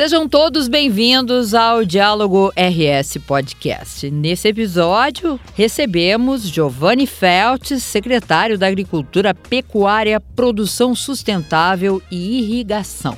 Sejam todos bem-vindos ao Diálogo RS Podcast. Nesse episódio, recebemos Giovanni Feltes, secretário da Agricultura, Pecuária, Produção Sustentável e Irrigação.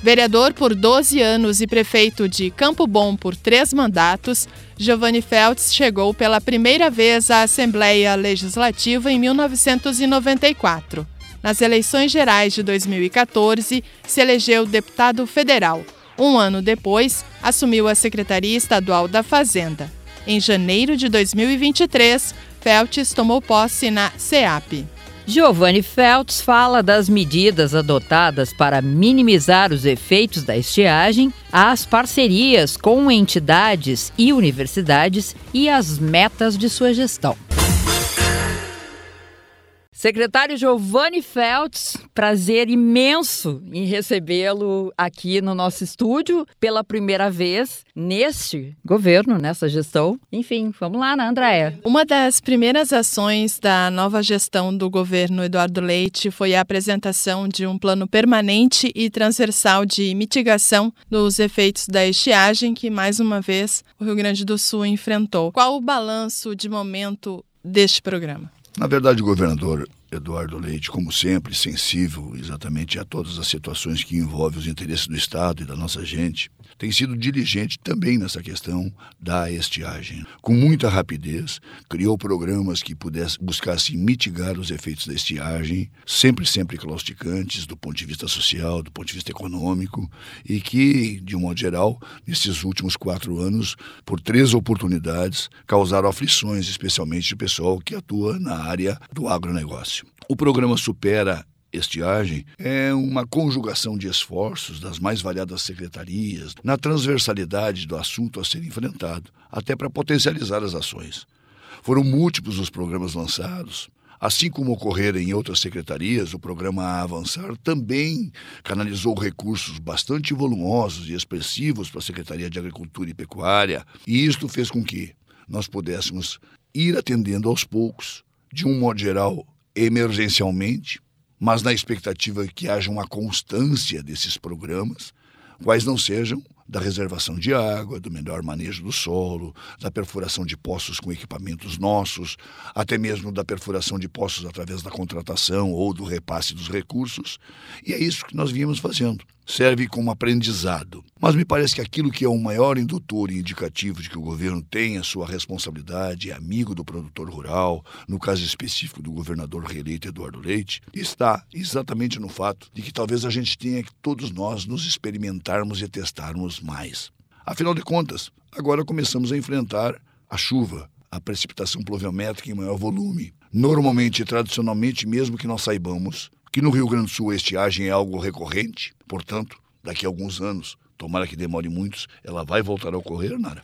Vereador por 12 anos e prefeito de Campo Bom por três mandatos, Giovanni Feltz chegou pela primeira vez à Assembleia Legislativa em 1994. Nas eleições gerais de 2014, se elegeu deputado federal. Um ano depois, assumiu a Secretaria Estadual da Fazenda. Em janeiro de 2023, Feltz tomou posse na SEAP. Giovanni Feltz fala das medidas adotadas para minimizar os efeitos da estiagem, as parcerias com entidades e universidades e as metas de sua gestão. Secretário Giovanni Feltz, prazer imenso em recebê-lo aqui no nosso estúdio pela primeira vez neste governo, nessa gestão. Enfim, vamos lá, né, Andréia? Uma das primeiras ações da nova gestão do governo Eduardo Leite foi a apresentação de um plano permanente e transversal de mitigação dos efeitos da estiagem que, mais uma vez, o Rio Grande do Sul enfrentou. Qual o balanço de momento deste programa? Na verdade, governador Eduardo Leite, como sempre, sensível exatamente a todas as situações que envolvem os interesses do Estado e da nossa gente, tem sido diligente também nessa questão da estiagem. Com muita rapidez, criou programas que pudessem buscassem mitigar os efeitos da estiagem, sempre, sempre clausticantes do ponto de vista social, do ponto de vista econômico, e que, de um modo geral, nesses últimos quatro anos, por três oportunidades, causaram aflições, especialmente de pessoal que atua na área do agronegócio. O programa supera estiagem é uma conjugação de esforços das mais variadas secretarias na transversalidade do assunto a ser enfrentado, até para potencializar as ações. Foram múltiplos os programas lançados. Assim como ocorreram em outras secretarias, o programa Avançar também canalizou recursos bastante volumosos e expressivos para a Secretaria de Agricultura e Pecuária, e isto fez com que nós pudéssemos ir atendendo aos poucos, de um modo geral, emergencialmente, mas na expectativa que haja uma constância desses programas, quais não sejam da reservação de água, do melhor manejo do solo, da perfuração de poços com equipamentos nossos, até mesmo da perfuração de poços através da contratação ou do repasse dos recursos. E é isso que nós viemos fazendo. Serve como aprendizado. Mas me parece que aquilo que é o maior indutor e indicativo de que o governo tem a sua responsabilidade, é amigo do produtor rural, no caso específico do governador reeleito Eduardo Leite, está exatamente no fato de que talvez a gente tenha que todos nós nos experimentarmos e testarmos mais. Afinal de contas, agora começamos a enfrentar a chuva, a precipitação pluviométrica em maior volume. Normalmente e tradicionalmente, mesmo que nós saibamos que no Rio Grande do Sul a estiagem é algo recorrente, portanto, daqui a alguns anos, tomara que demore muitos, ela vai voltar a ocorrer, Nara.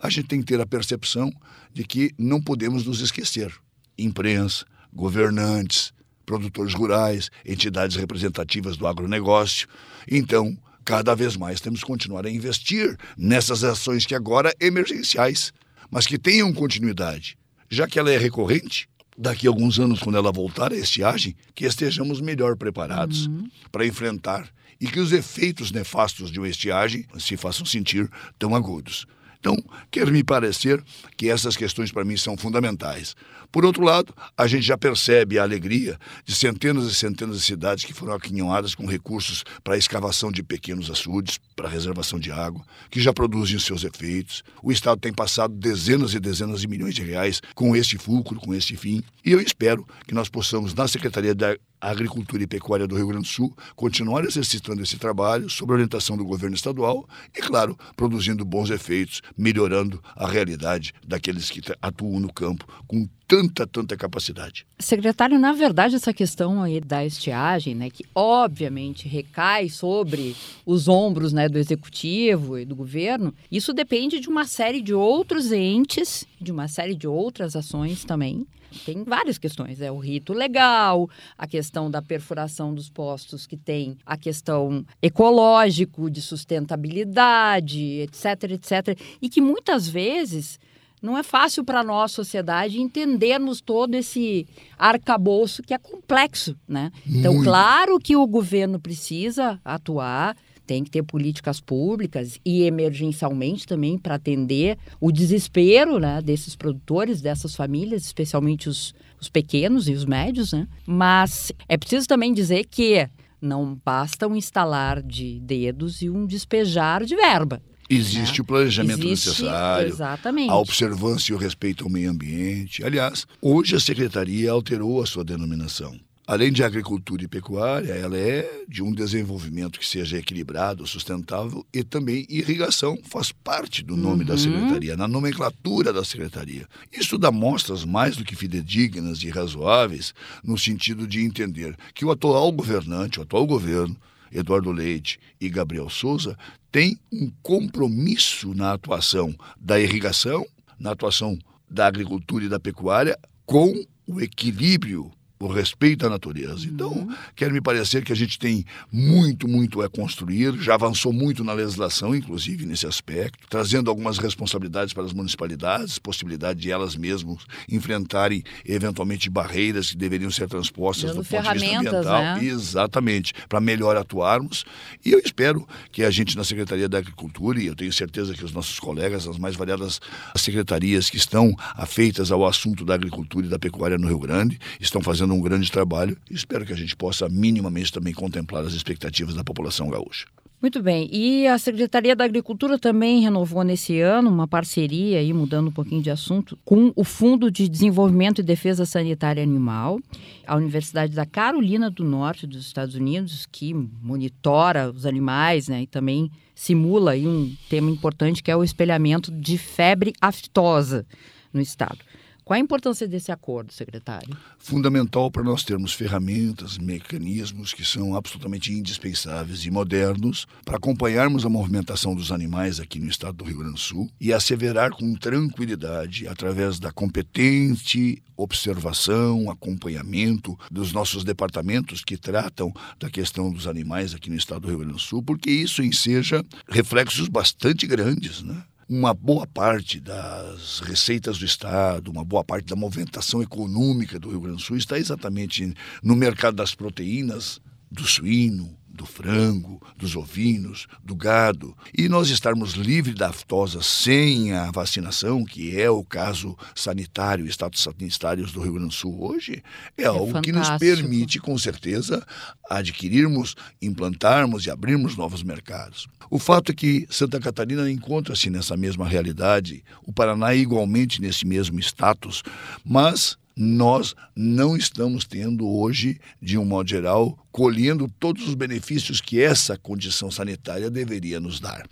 A gente tem que ter a percepção de que não podemos nos esquecer. Imprensa, governantes, produtores rurais, entidades representativas do agronegócio. Então, cada vez mais temos que continuar a investir nessas ações que agora emergenciais, mas que tenham continuidade. Já que ela é recorrente, daqui a alguns anos, quando ela voltar a estiagem, que estejamos melhor preparados uhum. para enfrentar e que os efeitos nefastos de uma estiagem se façam sentir tão agudos. Então, quer me parecer que essas questões para mim são fundamentais. Por outro lado, a gente já percebe a alegria de centenas e centenas de cidades que foram aquinhoadas com recursos para a escavação de pequenos açudes, para a reservação de água, que já produzem os seus efeitos. O Estado tem passado dezenas e dezenas de milhões de reais com esse fulcro, com esse fim. E eu espero que nós possamos, na Secretaria da Agricultura e Pecuária do Rio Grande do Sul, continuar exercitando esse trabalho sob orientação do governo estadual e, claro, produzindo bons efeitos, melhorando a realidade daqueles que atuam no campo com tanta, tanta capacidade. Secretário, na verdade, essa questão aí da estiagem, né, que obviamente recai sobre os ombros né, do executivo e do governo, isso depende de uma série de outros entes, de uma série de outras ações também tem várias questões. É o rito legal, a questão da perfuração dos postos, que tem a questão ecológico, de sustentabilidade, etc, etc. E que muitas vezes não é fácil para nossa sociedade entendermos todo esse arcabouço que é complexo, né? Então, claro que o governo precisa atuar, tem que ter políticas públicas e emergencialmente também para atender o desespero né, desses produtores, dessas famílias, especialmente os, os pequenos e os médios. Né? Mas é preciso também dizer que não basta um instalar de dedos e um despejar de verba. Existe né? o planejamento Existe, necessário, exatamente. a observância e o respeito ao meio ambiente. Aliás, hoje a secretaria alterou a sua denominação. Além de agricultura e pecuária, ela é de um desenvolvimento que seja equilibrado, sustentável e também irrigação faz parte do nome uhum. da secretaria, na nomenclatura da secretaria. Isso dá mostras mais do que fidedignas e razoáveis no sentido de entender que o atual governante, o atual governo, Eduardo Leite e Gabriel Souza, tem um compromisso na atuação da irrigação, na atuação da agricultura e da pecuária com o equilíbrio o respeito à natureza. Então, uhum. quer me parecer que a gente tem muito, muito a construir, já avançou muito na legislação, inclusive nesse aspecto, trazendo algumas responsabilidades para as municipalidades, possibilidade de elas mesmas enfrentarem eventualmente barreiras que deveriam ser transpostas Dando do ponto de vista ambiental. Né? Exatamente, para melhor atuarmos. E eu espero que a gente na Secretaria da Agricultura, e eu tenho certeza que os nossos colegas, as mais variadas secretarias que estão afeitas ao assunto da agricultura e da pecuária no Rio Grande, estão fazendo fazendo um grande trabalho e espero que a gente possa minimamente também contemplar as expectativas da população gaúcha. Muito bem. E a Secretaria da Agricultura também renovou nesse ano uma parceria, aí, mudando um pouquinho de assunto, com o Fundo de Desenvolvimento e Defesa Sanitária Animal, a Universidade da Carolina do Norte dos Estados Unidos, que monitora os animais né, e também simula aí um tema importante que é o espelhamento de febre aftosa no estado. Qual a importância desse acordo, secretário? Fundamental para nós termos ferramentas, mecanismos que são absolutamente indispensáveis e modernos para acompanharmos a movimentação dos animais aqui no estado do Rio Grande do Sul e asseverar com tranquilidade, através da competente observação, acompanhamento dos nossos departamentos que tratam da questão dos animais aqui no estado do Rio Grande do Sul, porque isso enseja reflexos bastante grandes, né? Uma boa parte das receitas do Estado, uma boa parte da movimentação econômica do Rio Grande do Sul está exatamente no mercado das proteínas, do suíno, do frango, dos ovinos, do gado, e nós estarmos livres da aftosa sem a vacinação, que é o caso sanitário, status sanitários do Rio Grande do Sul hoje, é, é algo fantástico. que nos permite, com certeza, adquirirmos, implantarmos e abrirmos novos mercados. O fato é que Santa Catarina encontra-se nessa mesma realidade, o Paraná é igualmente nesse mesmo status, mas nós não estamos tendo hoje, de um modo geral, colhendo todos os benefícios que essa condição sanitária deveria nos dar.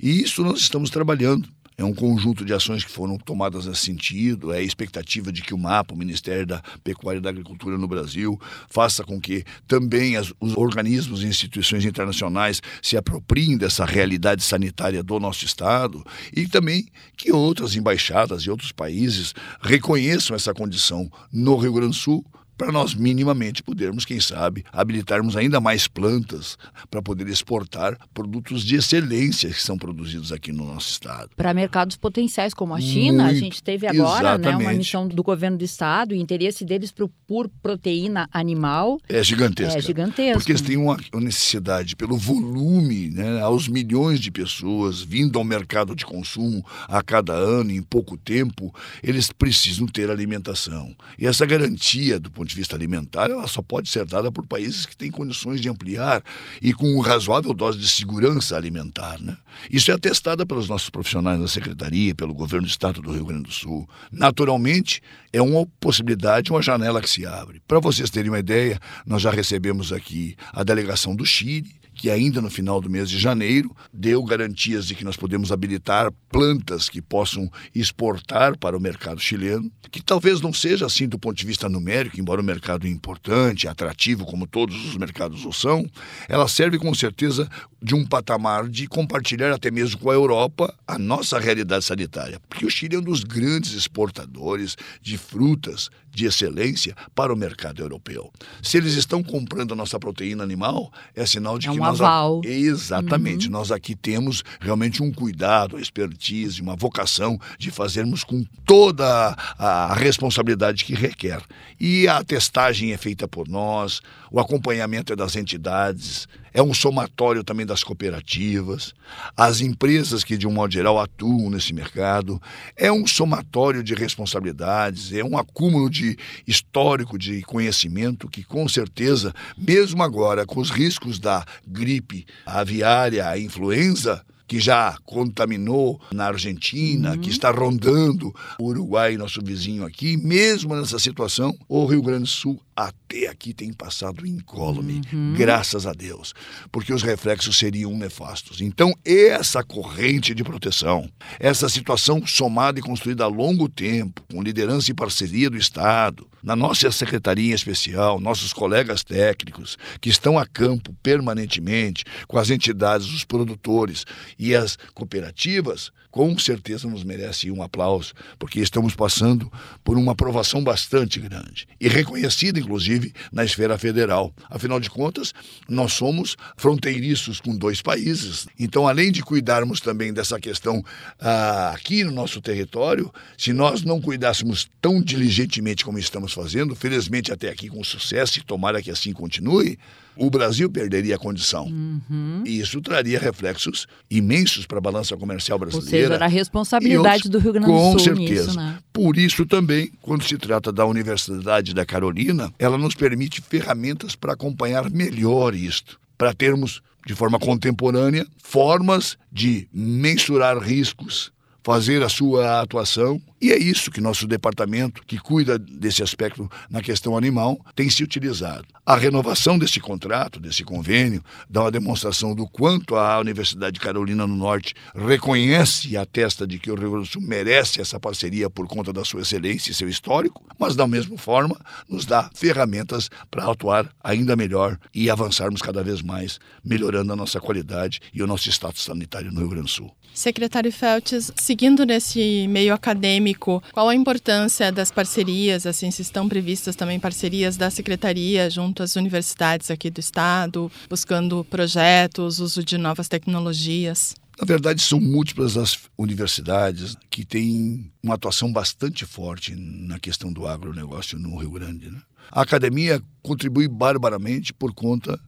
E isso nós estamos trabalhando. É um conjunto de ações que foram tomadas nesse sentido. É a expectativa de que o MAPA, o Ministério da Pecuária e da Agricultura no Brasil, faça com que também as, os organismos e instituições internacionais se apropriem dessa realidade sanitária do nosso Estado e também que outras embaixadas e outros países reconheçam essa condição no Rio Grande do Sul para nós minimamente podermos, quem sabe, habilitarmos ainda mais plantas para poder exportar produtos de excelência que são produzidos aqui no nosso estado. Para mercados potenciais como a China, Muito, a gente teve agora né, uma missão do governo do estado, o interesse deles por, por proteína animal é gigantesco. É gigantesco. Porque eles têm uma necessidade pelo volume, né, aos milhões de pessoas vindo ao mercado de consumo a cada ano, em pouco tempo, eles precisam ter alimentação. E essa garantia do ponto de vista alimentar, ela só pode ser dada por países que têm condições de ampliar e com uma razoável dose de segurança alimentar. Né? Isso é atestada pelos nossos profissionais da Secretaria, pelo governo do Estado do Rio Grande do Sul. Naturalmente, é uma possibilidade, uma janela que se abre. Para vocês terem uma ideia, nós já recebemos aqui a delegação do Chile, que ainda no final do mês de janeiro deu garantias de que nós podemos habilitar plantas que possam exportar para o mercado chileno, que talvez não seja assim do ponto de vista numérico, embora o mercado é importante, atrativo como todos os mercados o são, ela serve com certeza de um patamar de compartilhar até mesmo com a Europa a nossa realidade sanitária, porque o Chile é um dos grandes exportadores de frutas de excelência para o mercado europeu. Se eles estão comprando a nossa proteína animal, é sinal de é que nós aval. exatamente, uhum. nós aqui temos realmente um cuidado, uma expertise, uma vocação de fazermos com toda a responsabilidade que requer. E a testagem é feita por nós, o acompanhamento é das entidades, é um somatório também das cooperativas, as empresas que, de um modo geral, atuam nesse mercado, é um somatório de responsabilidades, é um acúmulo de histórico de conhecimento que, com certeza, mesmo agora, com os riscos da gripe aviária, a influenza, que já contaminou na Argentina, uhum. que está rondando o Uruguai, nosso vizinho aqui, mesmo nessa situação, o Rio Grande do Sul até aqui tem passado incólume, uhum. graças a Deus, porque os reflexos seriam nefastos. Então, essa corrente de proteção, essa situação somada e construída a longo tempo, com liderança e parceria do Estado, na nossa secretaria especial, nossos colegas técnicos que estão a campo permanentemente com as entidades, os produtores e as cooperativas, com certeza nos merece um aplauso, porque estamos passando por uma aprovação bastante grande e reconhecida, inclusive, na esfera federal. Afinal de contas, nós somos fronteiriços com dois países. Então, além de cuidarmos também dessa questão ah, aqui no nosso território, se nós não cuidássemos tão diligentemente como estamos fazendo, felizmente até aqui com sucesso, e tomara que assim continue, o Brasil perderia a condição. Uhum. E isso traria reflexos imensos para a balança comercial brasileira. Seja, a responsabilidade do Rio Grande do Sul. Com certeza. Nisso, né? Por isso também, quando se trata da Universidade da Carolina, ela nos permite ferramentas para acompanhar melhor isto, para termos de forma contemporânea formas de mensurar riscos, fazer a sua atuação e é isso que nosso departamento, que cuida desse aspecto na questão animal, tem se utilizado. A renovação desse contrato, desse convênio, dá uma demonstração do quanto a Universidade de Carolina do Norte reconhece e atesta de que o Rio Grande do Sul merece essa parceria por conta da sua excelência e seu histórico, mas da mesma forma nos dá ferramentas para atuar ainda melhor e avançarmos cada vez mais, melhorando a nossa qualidade e o nosso status sanitário no Rio Grande do Sul. Secretário Feltes, seguindo nesse meio acadêmico, acadêmico, qual a importância das parcerias, assim, se estão previstas também parcerias da Secretaria junto às universidades aqui do Estado, buscando projetos, uso de novas tecnologias? Na verdade, são múltiplas as universidades que têm uma atuação bastante forte na questão do agronegócio no Rio Grande. Né? A academia contribui barbaramente por conta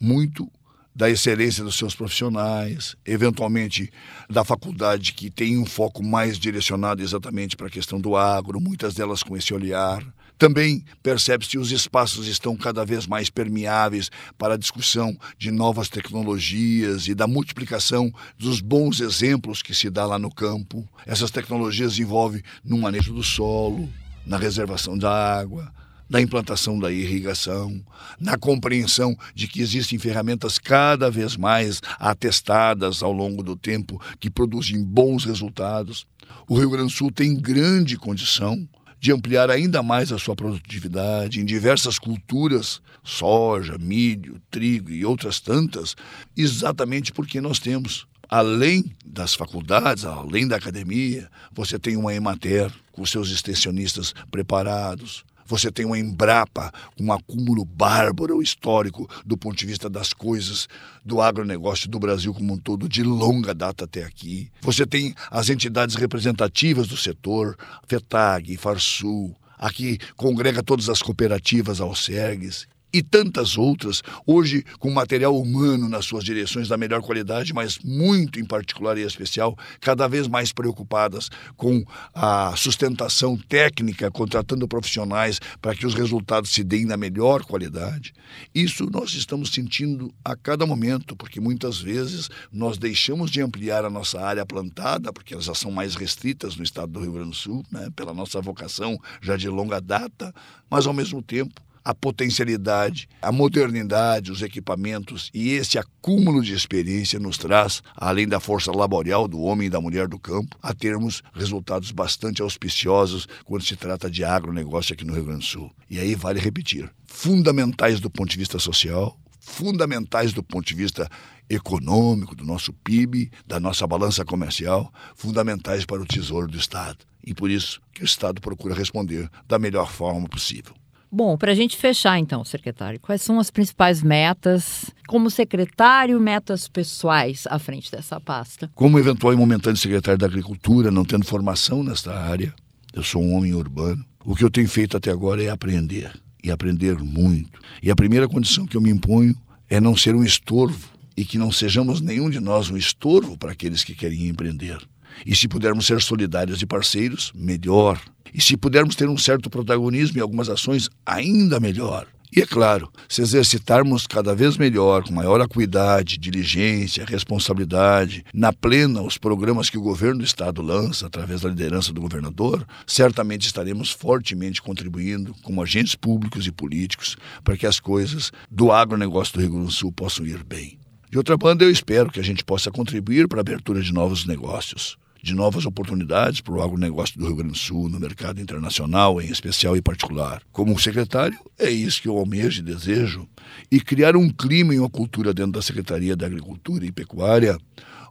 muito da excelência dos seus profissionais, eventualmente da faculdade que tem um foco mais direcionado exatamente para a questão do agro, muitas delas com esse olhar. Também percebe-se que os espaços estão cada vez mais permeáveis para a discussão de novas tecnologias e da multiplicação dos bons exemplos que se dá lá no campo. Essas tecnologias envolvem no manejo do solo, na reservação da água, da implantação da irrigação, na compreensão de que existem ferramentas cada vez mais atestadas ao longo do tempo que produzem bons resultados. O Rio Grande do Sul tem grande condição de ampliar ainda mais a sua produtividade em diversas culturas, soja, milho, trigo e outras tantas, exatamente porque nós temos além das faculdades, além da academia, você tem uma Emater com seus extensionistas preparados, você tem uma Embrapa, um acúmulo bárbaro histórico do ponto de vista das coisas do agronegócio do Brasil como um todo, de longa data até aqui. Você tem as entidades representativas do setor, FETAG, Farsul, aqui congrega todas as cooperativas alcergues e tantas outras, hoje com material humano nas suas direções da melhor qualidade, mas muito em particular e especial, cada vez mais preocupadas com a sustentação técnica, contratando profissionais para que os resultados se deem na melhor qualidade. Isso nós estamos sentindo a cada momento, porque muitas vezes nós deixamos de ampliar a nossa área plantada, porque elas já são mais restritas no estado do Rio Grande do Sul, né, pela nossa vocação já de longa data, mas ao mesmo tempo a potencialidade, a modernidade, os equipamentos e esse acúmulo de experiência nos traz, além da força laboral do homem e da mulher do campo, a termos resultados bastante auspiciosos quando se trata de agronegócio aqui no Rio Grande do Sul. E aí vale repetir: fundamentais do ponto de vista social, fundamentais do ponto de vista econômico, do nosso PIB, da nossa balança comercial, fundamentais para o tesouro do Estado. E por isso que o Estado procura responder da melhor forma possível. Bom, para a gente fechar então, secretário, quais são as principais metas, como secretário, metas pessoais à frente dessa pasta? Como eventual e momentâneo secretário da Agricultura, não tendo formação nesta área, eu sou um homem urbano. O que eu tenho feito até agora é aprender, e aprender muito. E a primeira condição que eu me imponho é não ser um estorvo e que não sejamos nenhum de nós um estorvo para aqueles que querem empreender. E se pudermos ser solidários e parceiros, melhor. E se pudermos ter um certo protagonismo em algumas ações, ainda melhor. E é claro, se exercitarmos cada vez melhor, com maior acuidade, diligência, responsabilidade, na plena os programas que o governo do Estado lança através da liderança do governador, certamente estaremos fortemente contribuindo como agentes públicos e políticos para que as coisas do agronegócio do Rio Grande do Sul possam ir bem. De outra banda, eu espero que a gente possa contribuir para a abertura de novos negócios de novas oportunidades para o agronegócio do Rio Grande do Sul, no mercado internacional, em especial e particular. Como secretário, é isso que eu almejo e desejo, e criar um clima e uma cultura dentro da Secretaria da Agricultura e Pecuária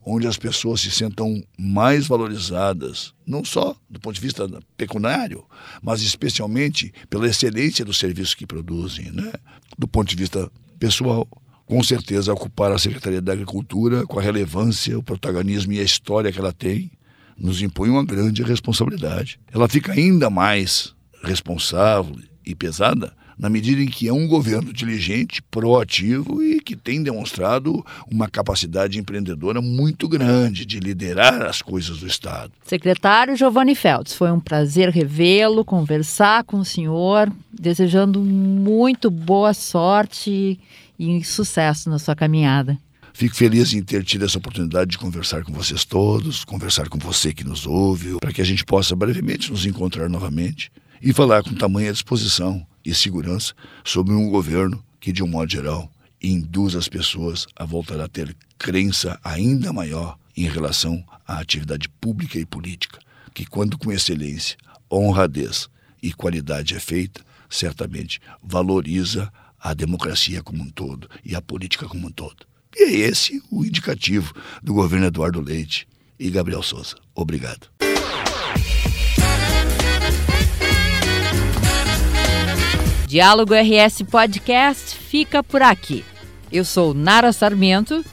onde as pessoas se sentam mais valorizadas, não só do ponto de vista pecuniário, mas especialmente pela excelência do serviço que produzem, né? do ponto de vista pessoal com certeza ocupar a Secretaria da Agricultura com a relevância, o protagonismo e a história que ela tem, nos impõe uma grande responsabilidade. Ela fica ainda mais responsável e pesada na medida em que é um governo diligente, proativo e que tem demonstrado uma capacidade empreendedora muito grande de liderar as coisas do Estado. Secretário Giovanni Feltz, foi um prazer revê-lo, conversar com o senhor, desejando muito boa sorte e sucesso na sua caminhada. Fico feliz em ter tido essa oportunidade de conversar com vocês todos, conversar com você que nos ouve, para que a gente possa brevemente nos encontrar novamente e falar com tamanha disposição e segurança sobre um governo que, de um modo geral, induz as pessoas a voltar a ter crença ainda maior em relação à atividade pública e política, que, quando com excelência, honradez e qualidade é feita, certamente valoriza a democracia como um todo e a política como um todo. E é esse o indicativo do governo Eduardo Leite e Gabriel Souza. Obrigado. Diálogo RS Podcast fica por aqui. Eu sou Nara Sarmento.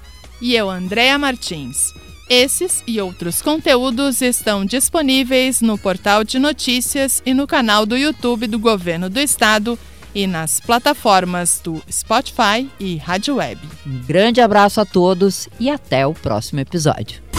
E eu, Andréa Martins. Esses e outros conteúdos estão disponíveis no portal de notícias e no canal do YouTube do Governo do Estado e nas plataformas do Spotify e Rádio Web. Um grande abraço a todos e até o próximo episódio.